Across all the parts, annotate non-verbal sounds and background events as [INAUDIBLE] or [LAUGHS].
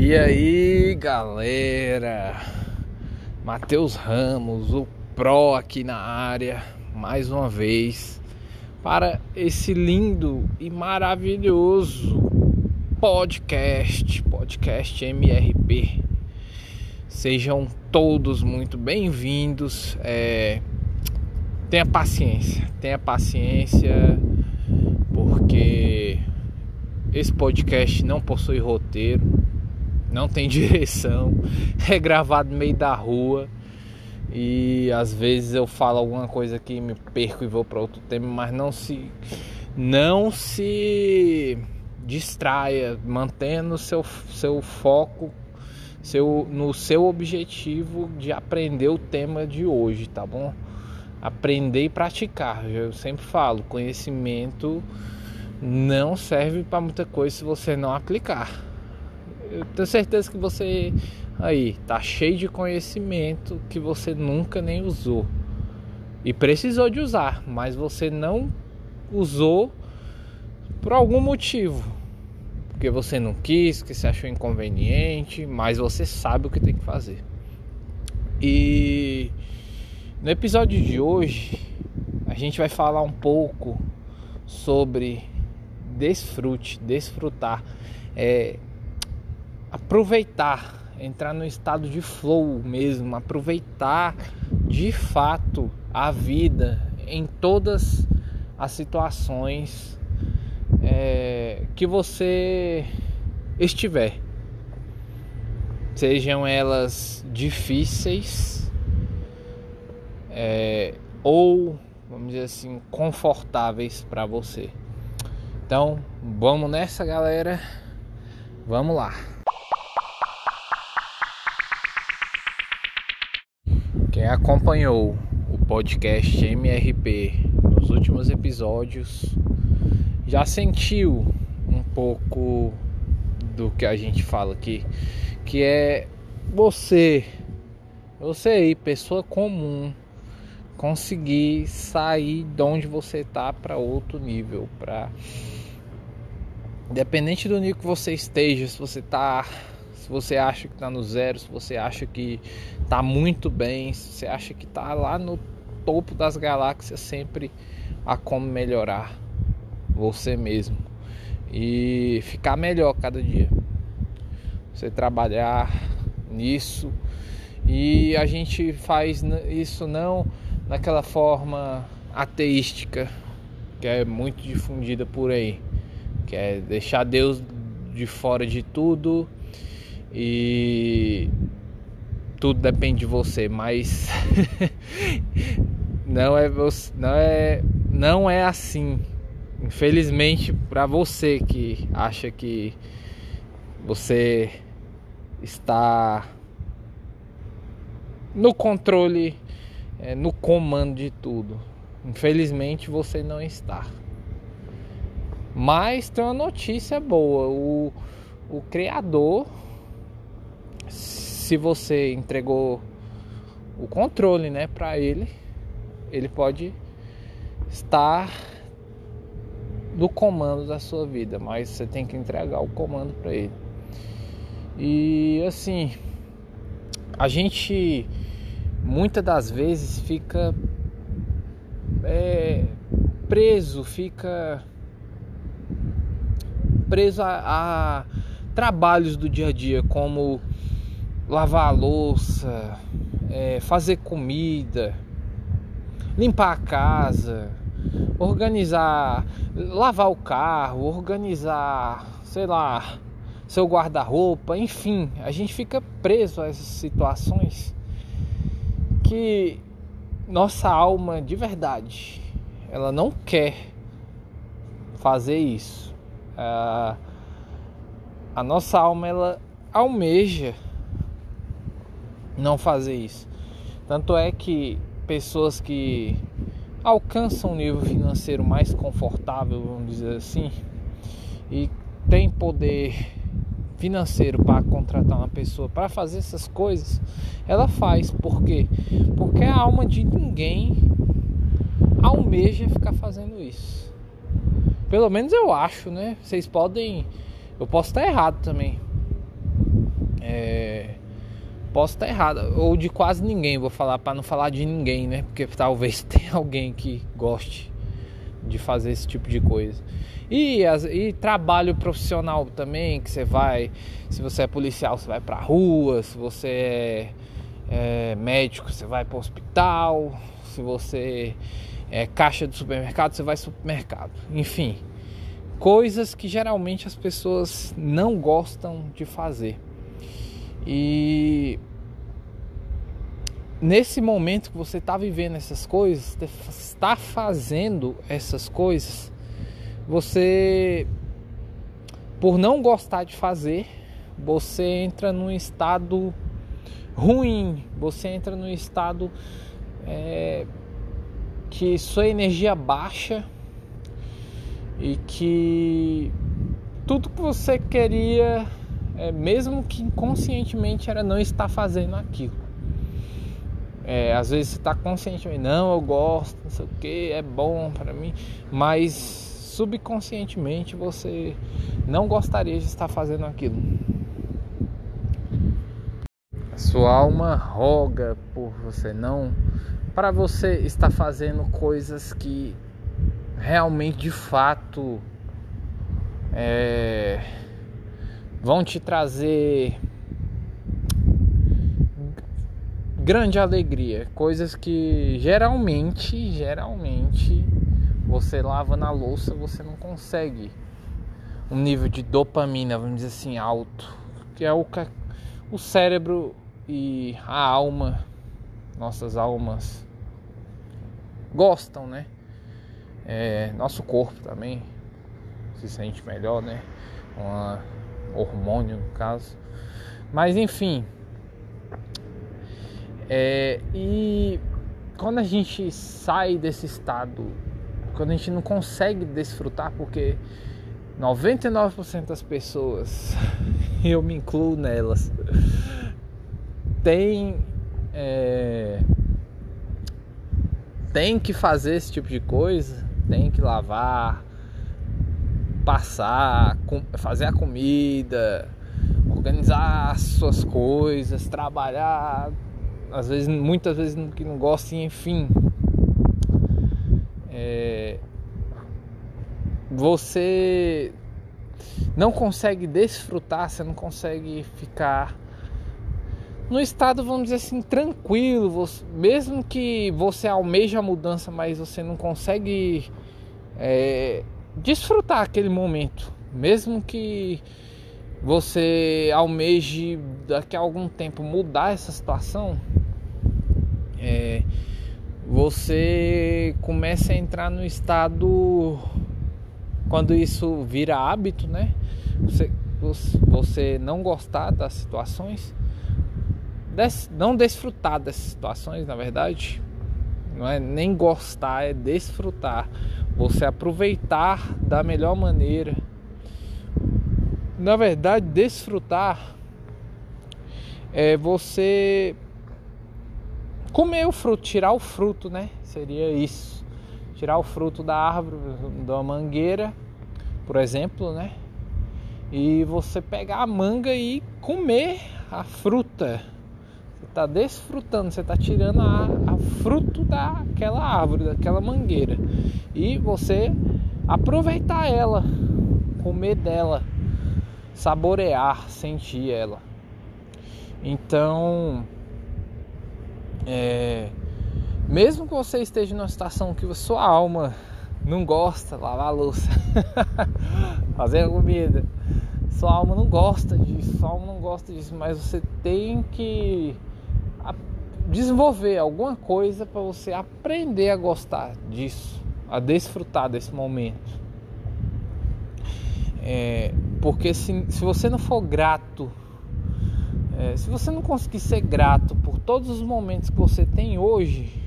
E aí, galera? Matheus Ramos, o Pro aqui na área, mais uma vez, para esse lindo e maravilhoso podcast, podcast MRP. Sejam todos muito bem-vindos. É... Tenha paciência, tenha paciência, porque esse podcast não possui roteiro não tem [LAUGHS] direção, é gravado no meio da rua e às vezes eu falo alguma coisa que me perco e vou para outro tema, mas não se não se distraia, mantendo seu seu foco seu, no seu objetivo de aprender o tema de hoje, tá bom? Aprender e praticar. Eu sempre falo, conhecimento não serve para muita coisa se você não aplicar eu tenho certeza que você aí tá cheio de conhecimento que você nunca nem usou e precisou de usar, mas você não usou por algum motivo. Porque você não quis, que você achou inconveniente, mas você sabe o que tem que fazer. E no episódio de hoje a gente vai falar um pouco sobre desfrute, desfrutar. É, aproveitar, entrar no estado de flow mesmo, aproveitar de fato a vida em todas as situações é, que você estiver, sejam elas difíceis é, ou, vamos dizer assim, confortáveis para você. Então, vamos nessa, galera. Vamos lá. Acompanhou o podcast MRP nos últimos episódios já sentiu um pouco do que a gente fala aqui, que é você, você aí, pessoa comum, conseguir sair de onde você tá para outro nível, para independente do nível que você esteja, se você tá se você acha que está no zero, se você acha que está muito bem, se você acha que está lá no topo das galáxias, sempre há como melhorar você mesmo e ficar melhor cada dia. Você trabalhar nisso e a gente faz isso não naquela forma ateística que é muito difundida por aí, que é deixar Deus de fora de tudo e tudo depende de você, mas [LAUGHS] não é não é não é assim. Infelizmente para você que acha que você está no controle, é, no comando de tudo. Infelizmente você não está. Mas tem uma notícia boa. O, o criador se você entregou o controle, né, para ele, ele pode estar no comando da sua vida, mas você tem que entregar o comando para ele. E assim, a gente muitas das vezes fica é, preso, fica preso a, a trabalhos do dia a dia, como lavar a louça, é, fazer comida, limpar a casa, organizar, lavar o carro, organizar, sei lá, seu guarda-roupa, enfim, a gente fica preso a essas situações que nossa alma de verdade ela não quer fazer isso. A, a nossa alma ela almeja não fazer isso. Tanto é que pessoas que alcançam um nível financeiro mais confortável, vamos dizer assim, e tem poder financeiro para contratar uma pessoa para fazer essas coisas, ela faz. Por quê? Porque a alma de ninguém almeja ficar fazendo isso. Pelo menos eu acho, né? Vocês podem. Eu posso estar errado também. É, posso estar errado, ou de quase ninguém, vou falar para não falar de ninguém, né? Porque talvez [LAUGHS] tenha alguém que goste de fazer esse tipo de coisa. E, e trabalho profissional também, que você vai, se você é policial, você vai pra rua, se você é, é médico, você vai para hospital, se você é caixa de supermercado, você vai supermercado. Enfim, coisas que geralmente as pessoas não gostam de fazer. E nesse momento que você está vivendo essas coisas, está fazendo essas coisas, você, por não gostar de fazer, você entra num estado ruim, você entra num estado é, que sua energia baixa e que tudo que você queria, é, mesmo que inconscientemente, era não estar fazendo aquilo. É, às vezes você está conscientemente, não, eu gosto, não sei o que, é bom para mim, mas subconscientemente você não gostaria de estar fazendo aquilo. A sua alma roga por você não para você estar fazendo coisas que realmente de fato é, vão te trazer grande alegria, coisas que geralmente, geralmente você lava na louça, você não consegue um nível de dopamina, vamos dizer assim, alto, que é o que o cérebro e a alma, nossas almas gostam, né? É, nosso corpo também se sente melhor, né? Um hormônio no caso. Mas enfim. É, e quando a gente sai desse estado quando a gente não consegue desfrutar, porque 99% das pessoas, [LAUGHS] eu me incluo nelas, tem, é, tem que fazer esse tipo de coisa, tem que lavar, passar, fazer a comida, organizar suas coisas, trabalhar, às vezes, muitas vezes que não gosta, enfim, é, você não consegue desfrutar, você não consegue ficar no estado, vamos dizer assim, tranquilo, você, mesmo que você almeja a mudança, mas você não consegue é, desfrutar aquele momento, mesmo que você almeje daqui a algum tempo mudar essa situação, é, você começa a entrar no estado quando isso vira hábito, né? Você, você não gostar das situações, não desfrutar dessas situações, na verdade, não é nem gostar, é desfrutar. Você aproveitar da melhor maneira. Na verdade, desfrutar é você comer o fruto, tirar o fruto, né? Seria isso. Tirar o fruto da árvore, da mangueira, por exemplo, né? E você pegar a manga e comer a fruta. Você está desfrutando, você está tirando a, a fruto daquela árvore, daquela mangueira. E você aproveitar ela, comer dela, saborear, sentir ela. Então, é, mesmo que você esteja numa situação que sua alma não gosta, lavar a louça, [LAUGHS] fazer a comida, sua alma não gosta disso, sua alma não gosta disso, mas você tem que desenvolver alguma coisa para você aprender a gostar disso, a desfrutar desse momento. É, porque se, se você não for grato é, se você não conseguir ser grato por todos os momentos que você tem hoje,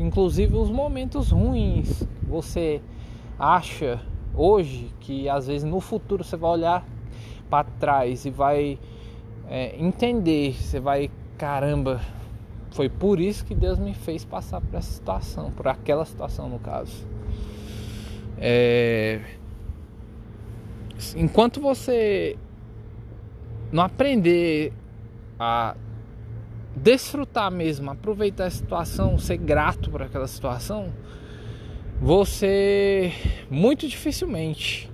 inclusive os momentos ruins você acha hoje, que às vezes no futuro você vai olhar para trás e vai é, entender, você vai, caramba, foi por isso que Deus me fez passar por essa situação, por aquela situação no caso. É, enquanto você não aprender a desfrutar mesmo, aproveitar a situação, ser grato por aquela situação, você muito dificilmente,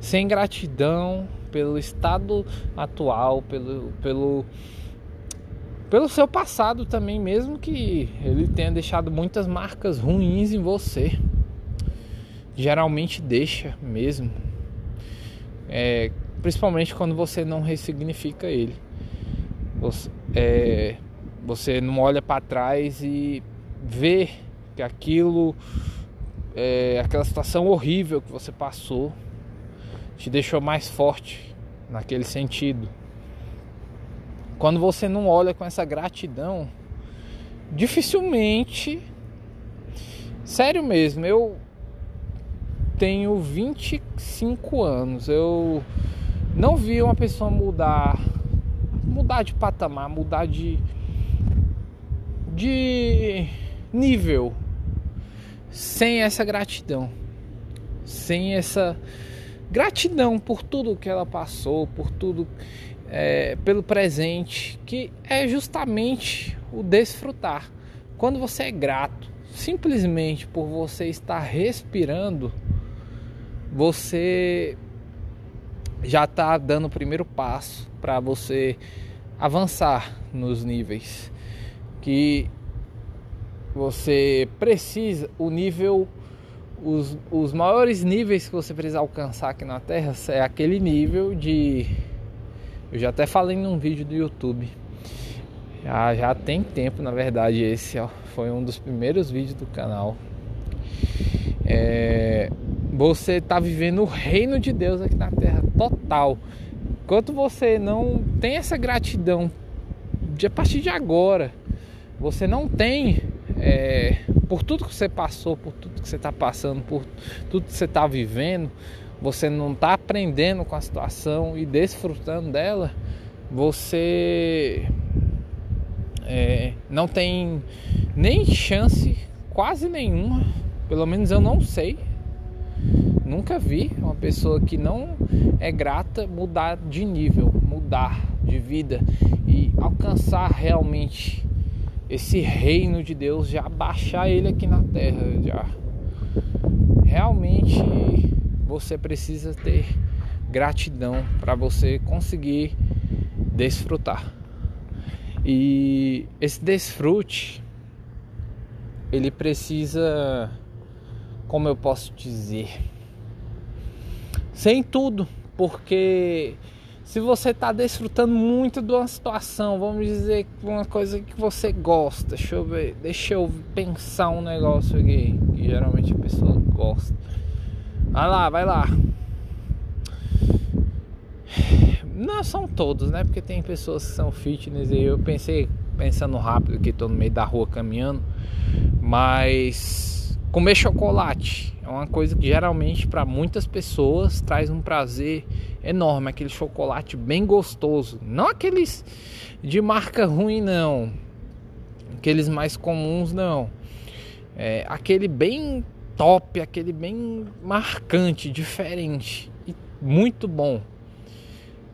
sem gratidão pelo estado atual, pelo, pelo, pelo seu passado também, mesmo que ele tenha deixado muitas marcas ruins em você, geralmente deixa mesmo, é, principalmente quando você não ressignifica ele. Você, é, você não olha para trás e vê que aquilo, é, aquela situação horrível que você passou, te deixou mais forte naquele sentido. Quando você não olha com essa gratidão, dificilmente, sério mesmo, eu tenho 25 anos, eu não vi uma pessoa mudar, mudar de patamar, mudar de de nível sem essa gratidão, sem essa gratidão por tudo que ela passou, por tudo, é, pelo presente, que é justamente o desfrutar. Quando você é grato, simplesmente por você estar respirando, você já está dando o primeiro passo para você avançar nos níveis que você precisa, o nível, os, os maiores níveis que você precisa alcançar aqui na Terra é aquele nível de. Eu já até falei num vídeo do YouTube. Já, já tem tempo, na verdade, esse ó, foi um dos primeiros vídeos do canal. É, você está vivendo o reino de Deus aqui na Terra total. Enquanto você não tem essa gratidão de a partir de agora, você não tem é, por tudo que você passou, por tudo que você está passando, por tudo que você está vivendo, você não está aprendendo com a situação e desfrutando dela, você é, não tem nem chance, quase nenhuma, pelo menos eu não sei. Nunca vi uma pessoa que não é grata mudar de nível, mudar de vida e alcançar realmente esse reino de Deus, já baixar ele aqui na terra, já. Realmente você precisa ter gratidão para você conseguir desfrutar. E esse desfrute ele precisa, como eu posso dizer, sem tudo, porque se você está desfrutando muito de uma situação, vamos dizer uma coisa que você gosta, deixa eu ver, deixa eu pensar um negócio aqui que geralmente a pessoa gosta. Vai lá, vai lá. Não são todos, né? Porque tem pessoas que são fitness e eu pensei, pensando rápido que estou no meio da rua caminhando, mas comer chocolate é uma coisa que geralmente para muitas pessoas traz um prazer enorme, aquele chocolate bem gostoso, não aqueles de marca ruim não, aqueles mais comuns não, é, aquele bem top, aquele bem marcante, diferente e muito bom.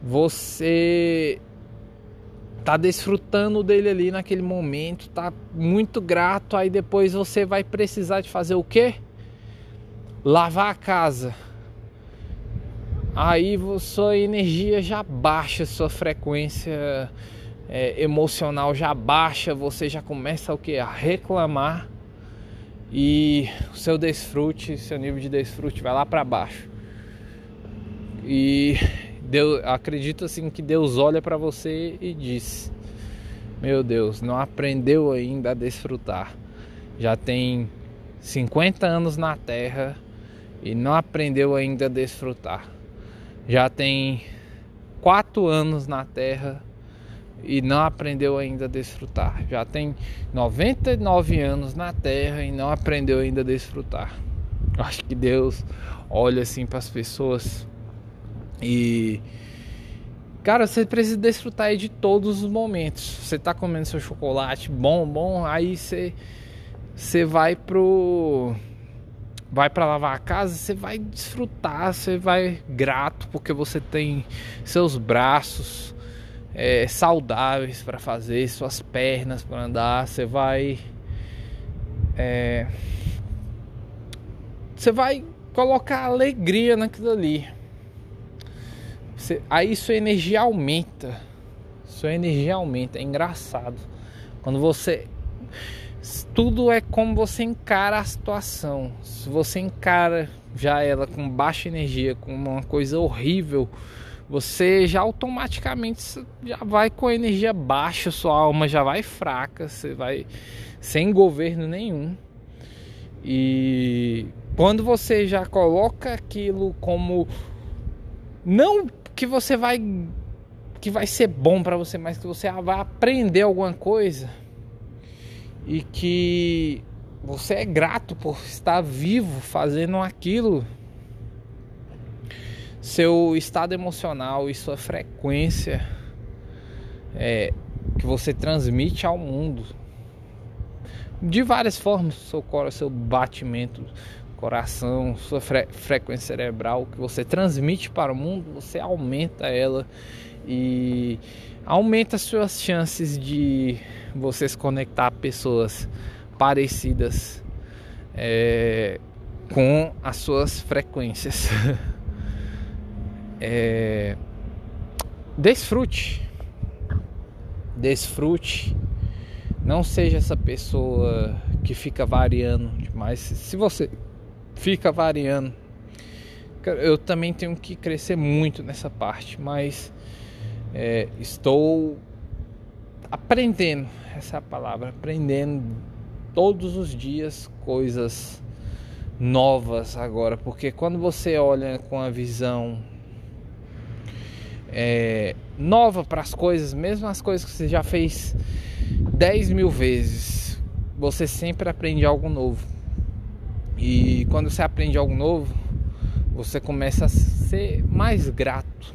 Você tá desfrutando dele ali naquele momento, tá muito grato, aí depois você vai precisar de fazer o quê? lavar a casa, aí sua energia já baixa, sua frequência é, emocional já baixa, você já começa o que a reclamar e o seu desfrute, seu nível de desfrute vai lá para baixo. E Deus, acredito assim que Deus olha para você e diz: Meu Deus, não aprendeu ainda a desfrutar. Já tem 50 anos na terra e não aprendeu ainda a desfrutar. Já tem quatro anos na Terra e não aprendeu ainda a desfrutar. Já tem 99 anos na Terra e não aprendeu ainda a desfrutar. Acho que Deus olha assim para as pessoas e cara, você precisa desfrutar de todos os momentos. Você tá comendo seu chocolate bom, bom, aí você você vai pro vai para lavar a casa, você vai desfrutar, você vai grato porque você tem seus braços, é, saudáveis para fazer, suas pernas para andar, você vai. É, você vai colocar alegria naquilo ali. Você, aí sua energia aumenta. Sua energia aumenta. É engraçado. Quando você. Tudo é como você encara a situação. Se você encara já ela com baixa energia, com uma coisa horrível, você já automaticamente já vai com energia baixa, sua alma já vai fraca, você vai sem governo nenhum. E quando você já coloca aquilo como não que você vai que vai ser bom para você, mas que você vai aprender alguma coisa e que você é grato por estar vivo fazendo aquilo seu estado emocional e sua frequência é, que você transmite ao mundo de várias formas, seu, seu batimento, coração, sua fre frequência cerebral que você transmite para o mundo, você aumenta ela e aumenta suas chances de você se conectar a pessoas parecidas é, com as suas frequências. [LAUGHS] É... Desfrute. Desfrute. Não seja essa pessoa que fica variando demais. Se você fica variando, eu também tenho que crescer muito nessa parte, mas é, estou aprendendo essa é palavra, aprendendo todos os dias coisas novas agora, porque quando você olha com a visão é, nova para as coisas, mesmo as coisas que você já fez 10 mil vezes, você sempre aprende algo novo. E quando você aprende algo novo, você começa a ser mais grato.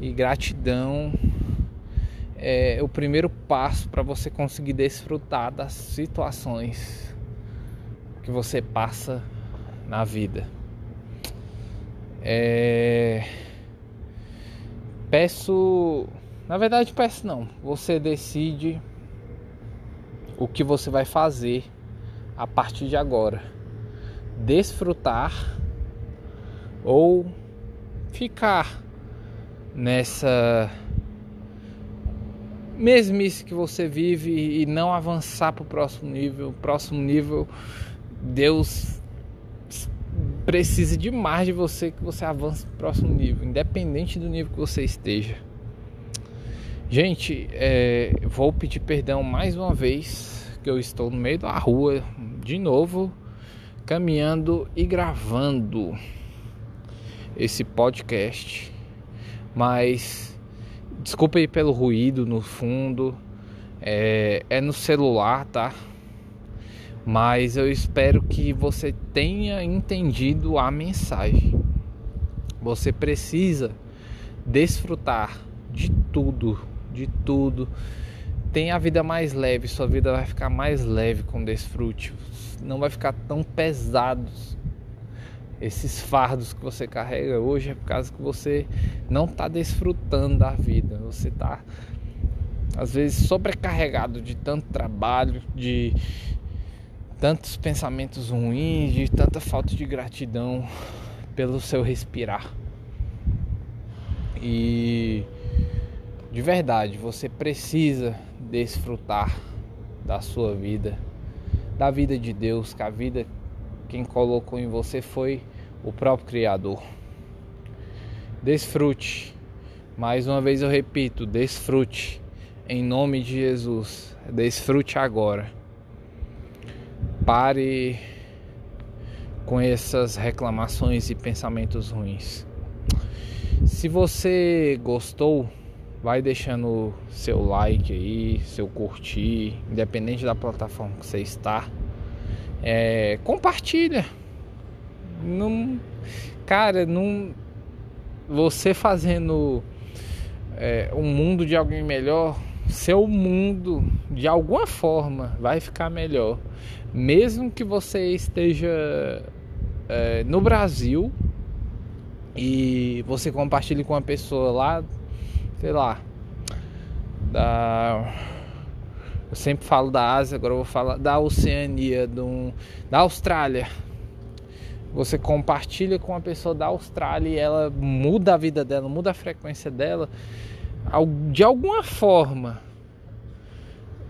E gratidão é o primeiro passo para você conseguir desfrutar das situações que você passa na vida. É Peço, na verdade peço não. Você decide o que você vai fazer a partir de agora. Desfrutar ou ficar nessa mesmice que você vive e não avançar para o próximo nível. Próximo nível, Deus precisa demais de você que você avance para o próximo nível, independente do nível que você esteja. Gente, é, vou pedir perdão mais uma vez que eu estou no meio da rua de novo, caminhando e gravando esse podcast. Mas desculpa aí pelo ruído no fundo, é, é no celular, tá? Mas eu espero que você tenha entendido a mensagem. Você precisa desfrutar de tudo, de tudo. Tenha a vida mais leve, sua vida vai ficar mais leve com desfrute. Não vai ficar tão pesados. Esses fardos que você carrega hoje é por causa que você não está desfrutando da vida. Você está às vezes sobrecarregado de tanto trabalho, de tantos pensamentos ruins, de tanta falta de gratidão pelo seu respirar. E de verdade, você precisa desfrutar da sua vida, da vida de Deus, que a vida quem colocou em você foi o próprio Criador. Desfrute. Mais uma vez eu repito, desfrute. Em nome de Jesus. Desfrute agora pare com essas reclamações e pensamentos ruins. Se você gostou, vai deixando seu like aí, seu curtir, independente da plataforma que você está. É, compartilha. Não, cara, não, você fazendo é, um mundo de alguém melhor, seu mundo de alguma forma vai ficar melhor mesmo que você esteja é, no Brasil e você compartilhe com uma pessoa lá, sei lá, da eu sempre falo da Ásia, agora eu vou falar da Oceania, do, da Austrália. Você compartilha com uma pessoa da Austrália e ela muda a vida dela, muda a frequência dela. De alguma forma,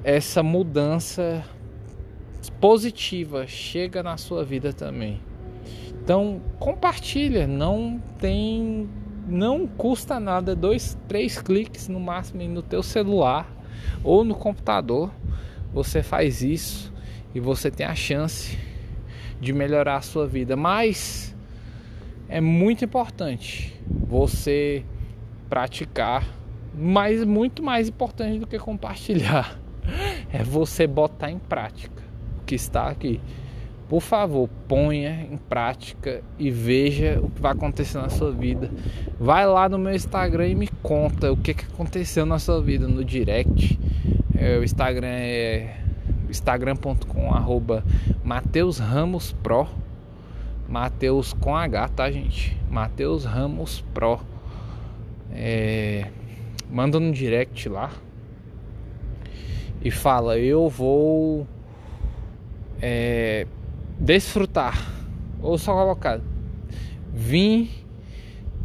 essa mudança positiva chega na sua vida também. Então compartilha, não tem, não custa nada, dois, três cliques no máximo no teu celular ou no computador, você faz isso e você tem a chance de melhorar a sua vida. Mas é muito importante você praticar, mas muito mais importante do que compartilhar [LAUGHS] é você botar em prática o que está aqui. Por favor, ponha em prática e veja o que vai acontecer na sua vida. Vai lá no meu Instagram e me conta o que, aconteceu na sua vida no direct. É, o Instagram é instagram.com arroba Mateus Ramos Pro. Mateus com H, tá gente? Mateus Ramos Pro. É, manda no direct lá e fala: Eu vou é, desfrutar, ou só colocar, vim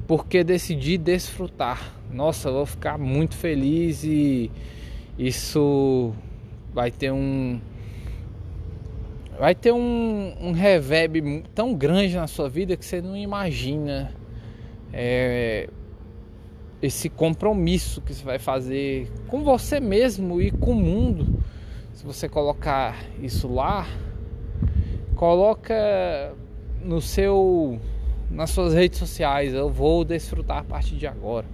porque decidi desfrutar. Nossa, vou ficar muito feliz e isso vai ter um vai ter um, um reverb tão grande na sua vida que você não imagina é, esse compromisso que você vai fazer com você mesmo e com o mundo. Se você colocar isso lá, coloca no seu nas suas redes sociais, eu vou desfrutar a partir de agora.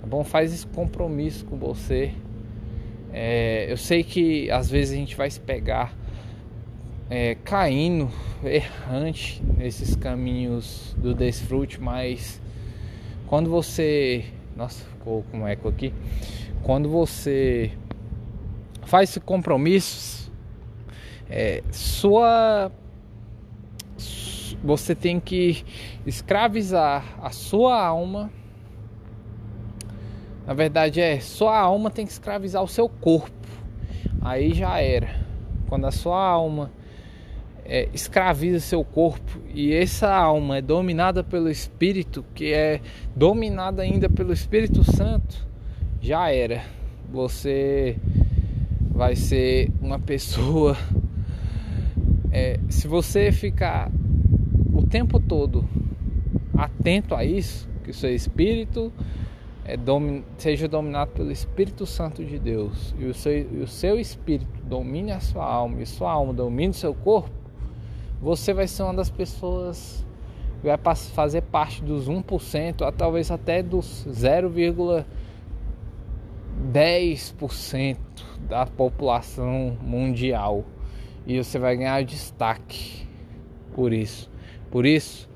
Tá bom? Faz esse compromisso com você. É, eu sei que às vezes a gente vai se pegar é, caindo errante nesses caminhos do desfrute, mas quando você. Nossa, ficou com eco aqui. Quando você faz esse compromisso, é, sua você tem que escravizar a sua alma. Na verdade é, sua alma tem que escravizar o seu corpo. Aí já era. Quando a sua alma é, escraviza seu corpo e essa alma é dominada pelo Espírito, que é dominada ainda pelo Espírito Santo, já era. Você vai ser uma pessoa. [LAUGHS] É, se você ficar o tempo todo atento a isso, que o seu espírito é seja dominado pelo Espírito Santo de Deus e o, seu, e o seu espírito domine a sua alma e sua alma domine o seu corpo, você vai ser uma das pessoas que vai fazer parte dos 1%, ou talvez até dos 0,10% da população mundial. E você vai ganhar destaque por isso. Por isso,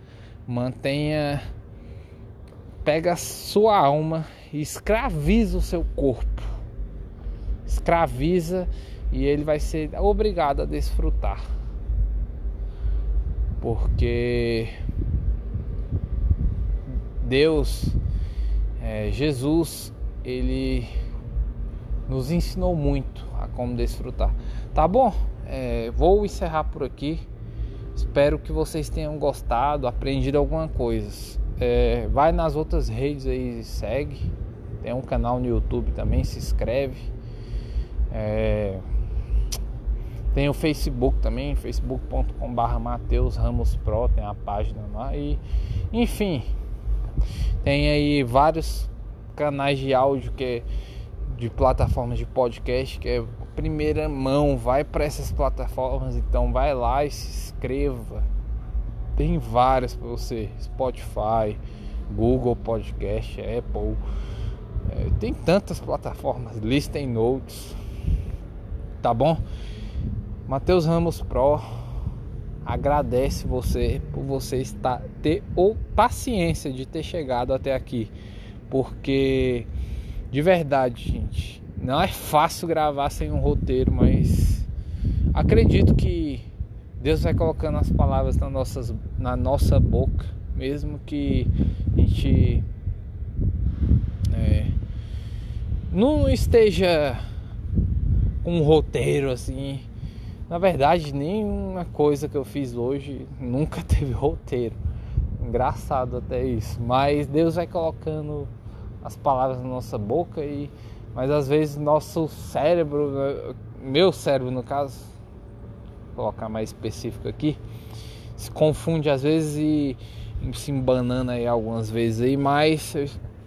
mantenha pega a sua alma e escraviza o seu corpo. Escraviza e ele vai ser obrigado a desfrutar. Porque Deus, é, Jesus, ele nos ensinou muito a como desfrutar. Tá bom? É, vou encerrar por aqui. Espero que vocês tenham gostado, aprendido alguma coisa. É, vai nas outras redes aí e segue. Tem um canal no YouTube também, se inscreve. É, tem o Facebook também, facebook.com.br Mateus Ramos Pro, tem a página lá. E, enfim, tem aí vários canais de áudio que é de plataformas de podcast que é primeira mão, vai para essas plataformas, então vai lá e se inscreva. Tem várias para você, Spotify, Google Podcast, Apple. É, tem tantas plataformas, Listen Notes. Tá bom? Matheus Ramos Pro agradece você por você estar ter ou paciência de ter chegado até aqui, porque de verdade, gente, não é fácil gravar sem um roteiro, mas acredito que Deus vai colocando as palavras na, nossas, na nossa boca, mesmo que a gente é, não esteja com um roteiro assim. Na verdade, nenhuma coisa que eu fiz hoje nunca [LAUGHS] teve roteiro. Engraçado até isso. Mas Deus vai colocando as palavras na nossa boca e mas às vezes nosso cérebro, meu cérebro no caso, vou colocar mais específico aqui, se confunde às vezes e se embanana aí algumas vezes aí, mas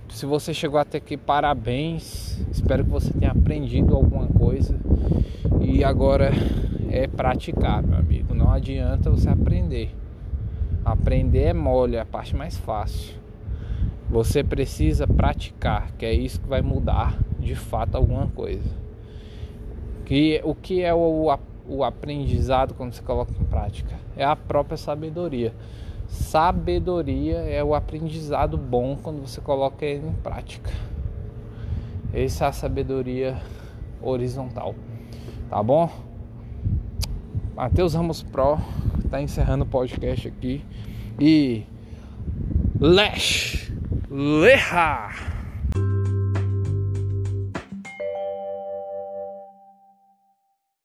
se você chegou até aqui, parabéns. Espero que você tenha aprendido alguma coisa. E agora é praticar, meu amigo. Não adianta você aprender. Aprender é mole, é a parte mais fácil. Você precisa praticar, que é isso que vai mudar de fato alguma coisa. Que, o que é o, o aprendizado quando você coloca em prática? É a própria sabedoria. Sabedoria é o aprendizado bom quando você coloca ele em prática. Essa é a sabedoria horizontal. Tá bom? Matheus Ramos Pro tá encerrando o podcast aqui. E Lesh Leha!